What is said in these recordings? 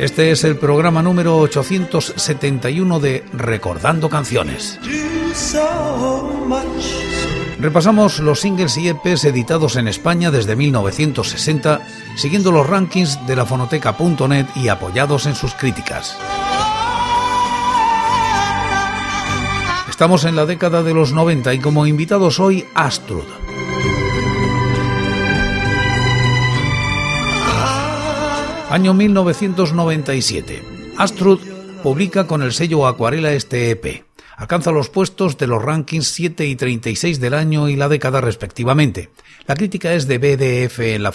Este es el programa número 871 de Recordando Canciones. Repasamos los singles y EPs editados en España desde 1960, siguiendo los rankings de la fonoteca.net y apoyados en sus críticas. Estamos en la década de los 90 y como invitados hoy Astrud. Año 1997. Astrud publica con el sello Acuarela este EP. Alcanza los puestos de los rankings 7 y 36 del año y la década respectivamente. La crítica es de BDF en la.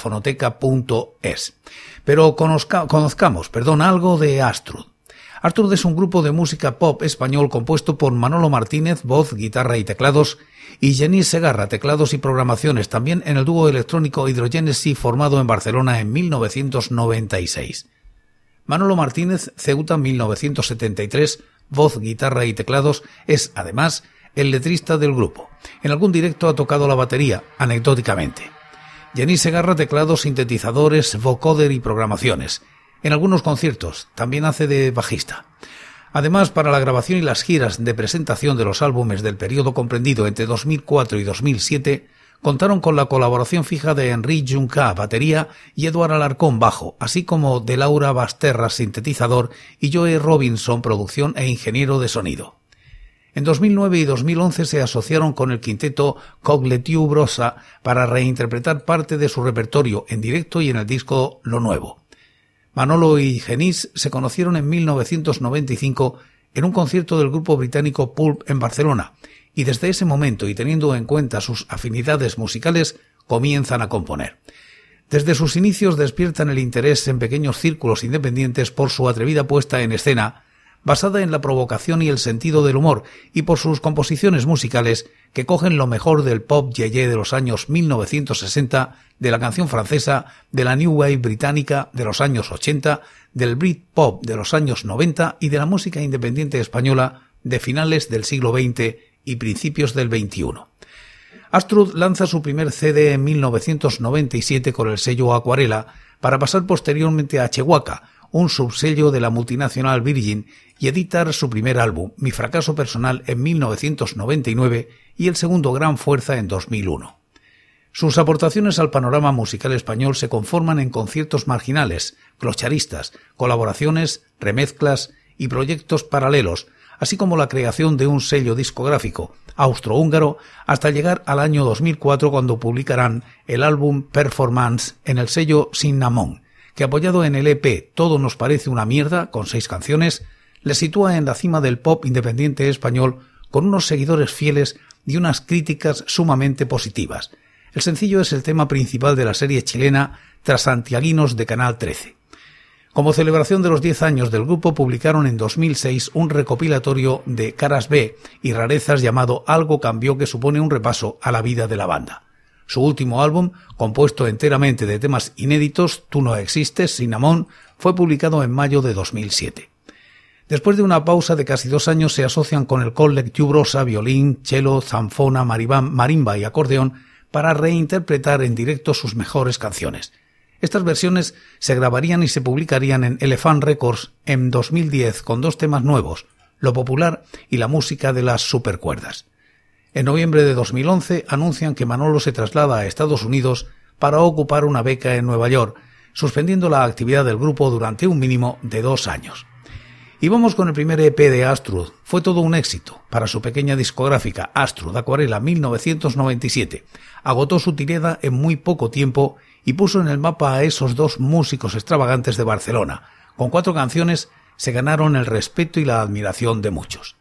Pero conozcamos, perdón, algo de Astrud. Astrud es un grupo de música pop español compuesto por Manolo Martínez, voz, guitarra y teclados, y Jenny Segarra, teclados y programaciones, también en el dúo electrónico Hydrogenesis formado en Barcelona en 1996. Manolo Martínez, Ceuta 1973, voz, guitarra y teclados, es además el letrista del grupo. En algún directo ha tocado la batería, anecdóticamente. Jenny Segarra, teclados, sintetizadores, vocoder y programaciones. En algunos conciertos también hace de bajista. Además, para la grabación y las giras de presentación de los álbumes del periodo comprendido entre 2004 y 2007, contaron con la colaboración fija de Henri Junca, batería, y Eduard Alarcón, bajo, así como de Laura Basterra, sintetizador, y Joe Robinson, producción e ingeniero de sonido. En 2009 y 2011 se asociaron con el quinteto Cogletiu Brosa para reinterpretar parte de su repertorio en directo y en el disco Lo Nuevo. Manolo y Genís se conocieron en 1995 en un concierto del grupo británico Pulp en Barcelona, y desde ese momento y teniendo en cuenta sus afinidades musicales, comienzan a componer. Desde sus inicios despiertan el interés en pequeños círculos independientes por su atrevida puesta en escena, basada en la provocación y el sentido del humor, y por sus composiciones musicales que cogen lo mejor del pop yeye de los años 1960, de la canción francesa, de la New Wave británica de los años 80, del Brit Pop de los años 90 y de la música independiente española de finales del siglo XX y principios del XXI. Astrud lanza su primer CD en 1997 con el sello Acuarela para pasar posteriormente a Chehuaca, un subsello de la multinacional Virgin, y editar su primer álbum, Mi fracaso personal, en 1999 y el segundo Gran Fuerza en 2001. Sus aportaciones al panorama musical español se conforman en conciertos marginales, clocharistas, colaboraciones, remezclas y proyectos paralelos, así como la creación de un sello discográfico austrohúngaro hasta llegar al año 2004 cuando publicarán el álbum Performance en el sello Cinnamon, que apoyado en el EP Todo nos parece una mierda, con seis canciones, le sitúa en la cima del pop independiente español con unos seguidores fieles y unas críticas sumamente positivas. El sencillo es el tema principal de la serie chilena Trasantiaguinos de Canal 13. Como celebración de los 10 años del grupo, publicaron en 2006 un recopilatorio de caras B y rarezas llamado Algo cambió que supone un repaso a la vida de la banda. Su último álbum, compuesto enteramente de temas inéditos, Tú no existes, Cinnamon, fue publicado en mayo de 2007. Después de una pausa de casi dos años se asocian con el Collective Brosa, violín, cello, zanfona, marimba y acordeón para reinterpretar en directo sus mejores canciones. Estas versiones se grabarían y se publicarían en Elephant Records en 2010 con dos temas nuevos, Lo Popular y la música de las supercuerdas. En noviembre de 2011 anuncian que Manolo se traslada a Estados Unidos para ocupar una beca en Nueva York, suspendiendo la actividad del grupo durante un mínimo de dos años. Y vamos con el primer EP de Astrud. Fue todo un éxito para su pequeña discográfica Astrud Acuarela 1997. Agotó su tirada en muy poco tiempo y puso en el mapa a esos dos músicos extravagantes de Barcelona. Con cuatro canciones se ganaron el respeto y la admiración de muchos.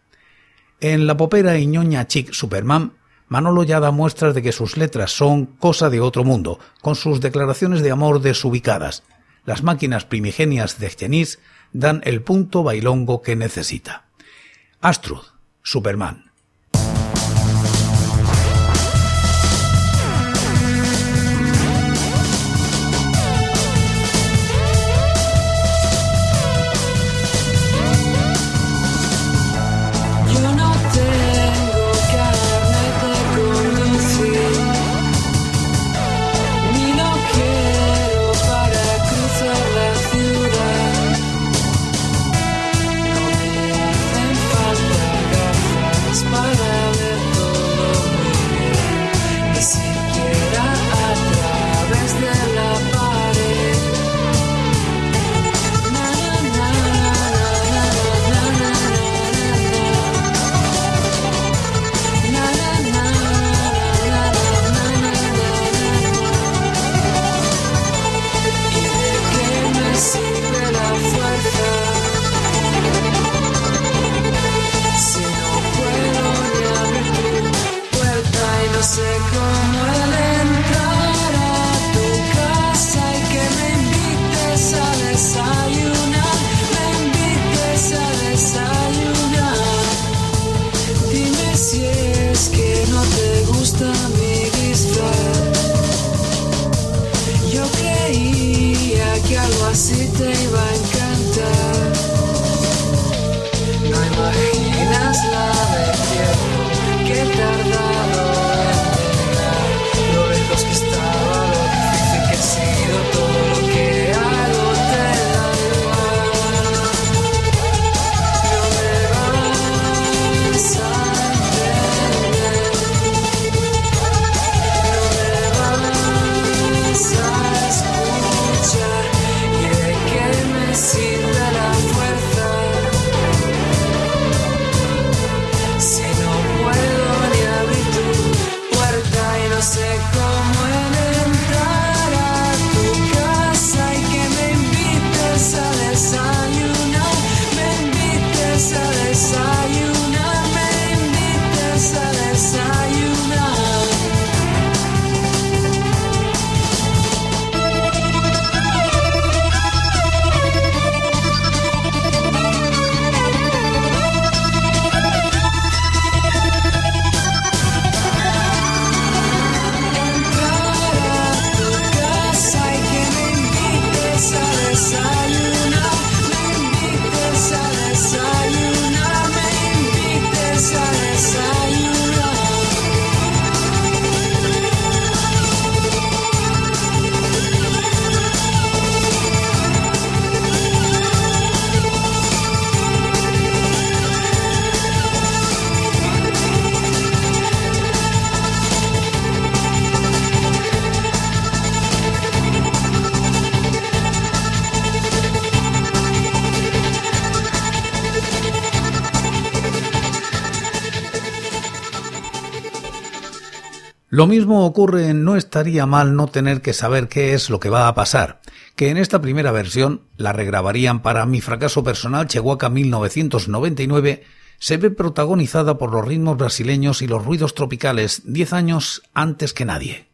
En la popera y ñoña Superman, Manolo ya da muestras de que sus letras son cosa de otro mundo, con sus declaraciones de amor desubicadas. las máquinas primigenias de Genis dan el punto bailongo que necesita. Astrud, Superman. city rain. Lo mismo ocurre en No estaría mal no tener que saber qué es lo que va a pasar, que en esta primera versión la regrabarían para Mi fracaso personal Chehuaca 1999, se ve protagonizada por los ritmos brasileños y los ruidos tropicales diez años antes que nadie.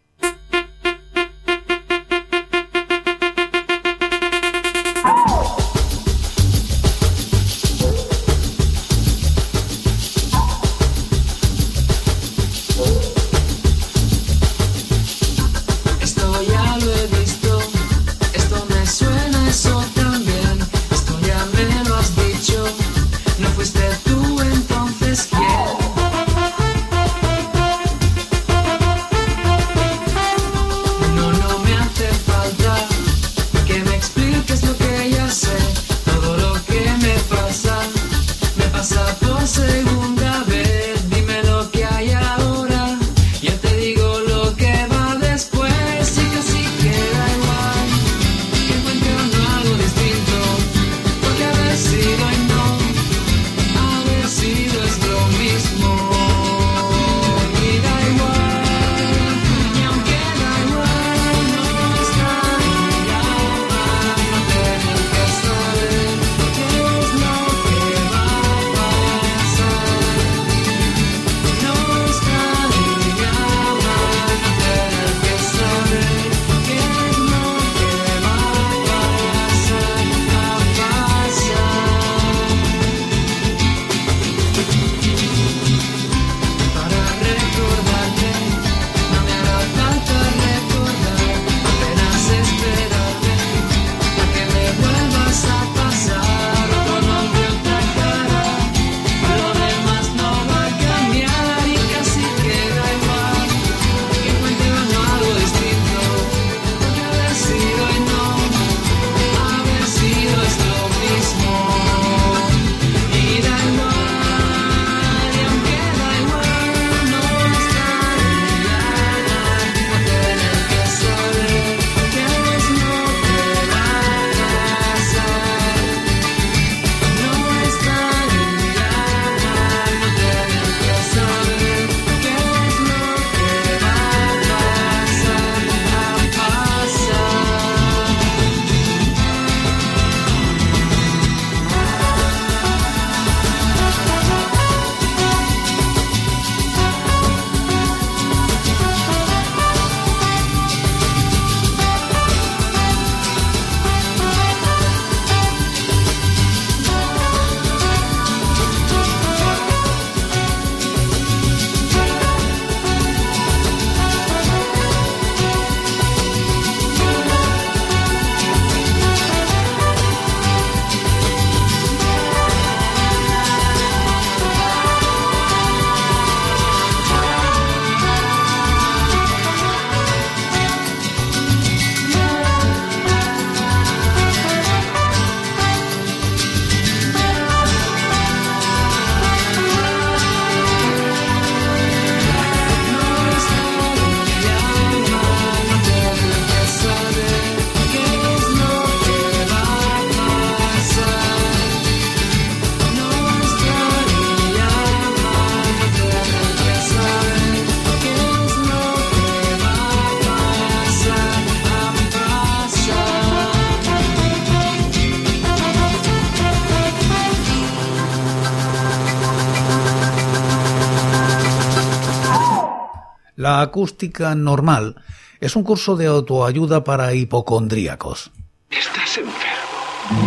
La acústica normal es un curso de autoayuda para hipocondríacos. Estás enfermo.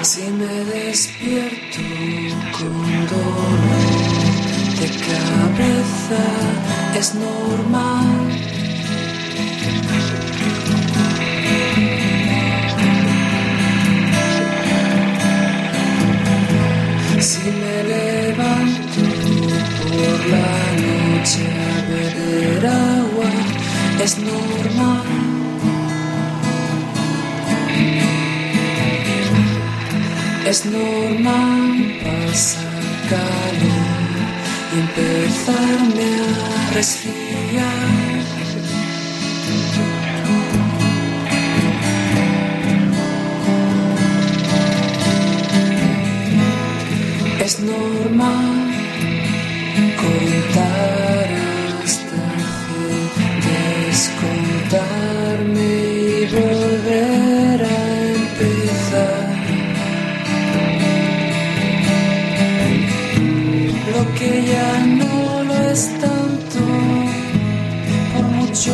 Si me despierto con dolor de cabeza, es normal. Si me levanto por la noche a beber es normal. Es normal pasar calor y empezarme a resfriar. Es normal que ya no lo es tanto, por mucho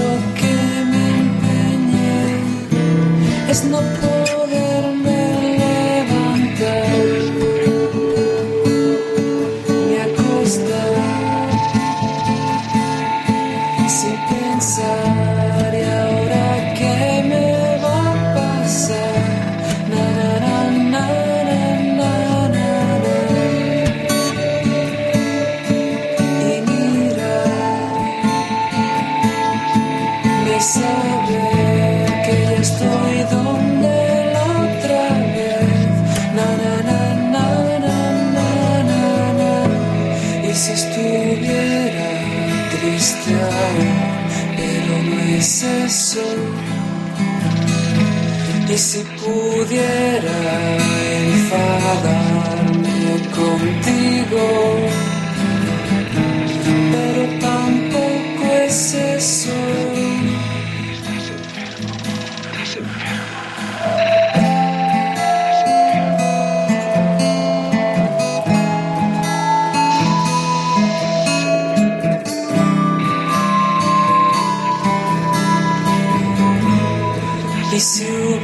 Y si pudiera enfadarme contigo, pero tampoco es eso. Estás enfermo. Y si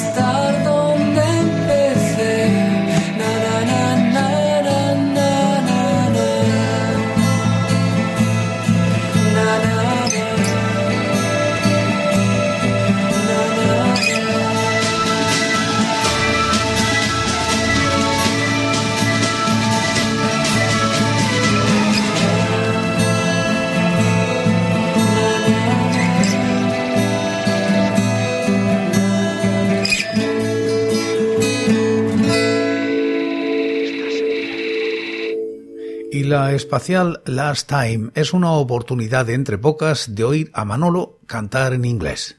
está. Espacial Last Time es una oportunidad entre pocas de oír a Manolo cantar en inglés.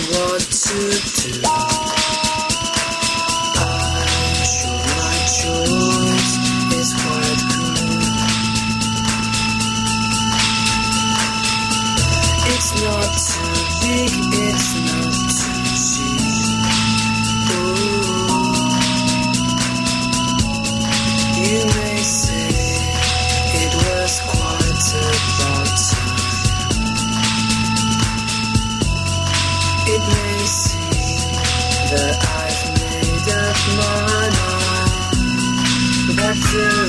Whoa. Texas.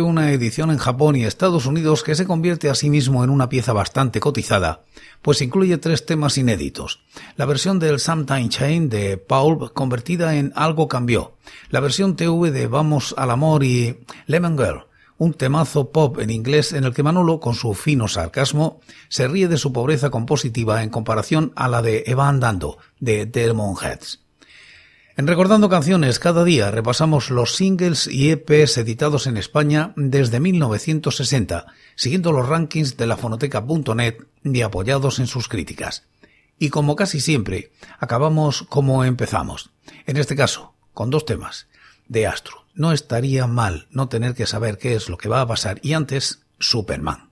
Una edición en Japón y Estados Unidos que se convierte a sí mismo en una pieza bastante cotizada, pues incluye tres temas inéditos. La versión del Sometime Chain de Paul convertida en Algo cambió, la versión TV de Vamos al amor y Lemon Girl, un temazo pop en inglés en el que Manolo, con su fino sarcasmo, se ríe de su pobreza compositiva en comparación a la de Eva Andando, de Demon Heads. En Recordando Canciones, cada día repasamos los singles y EPs editados en España desde 1960, siguiendo los rankings de la fonoteca.net y apoyados en sus críticas. Y como casi siempre, acabamos como empezamos. En este caso, con dos temas. De Astro. No estaría mal no tener que saber qué es lo que va a pasar. Y antes, Superman.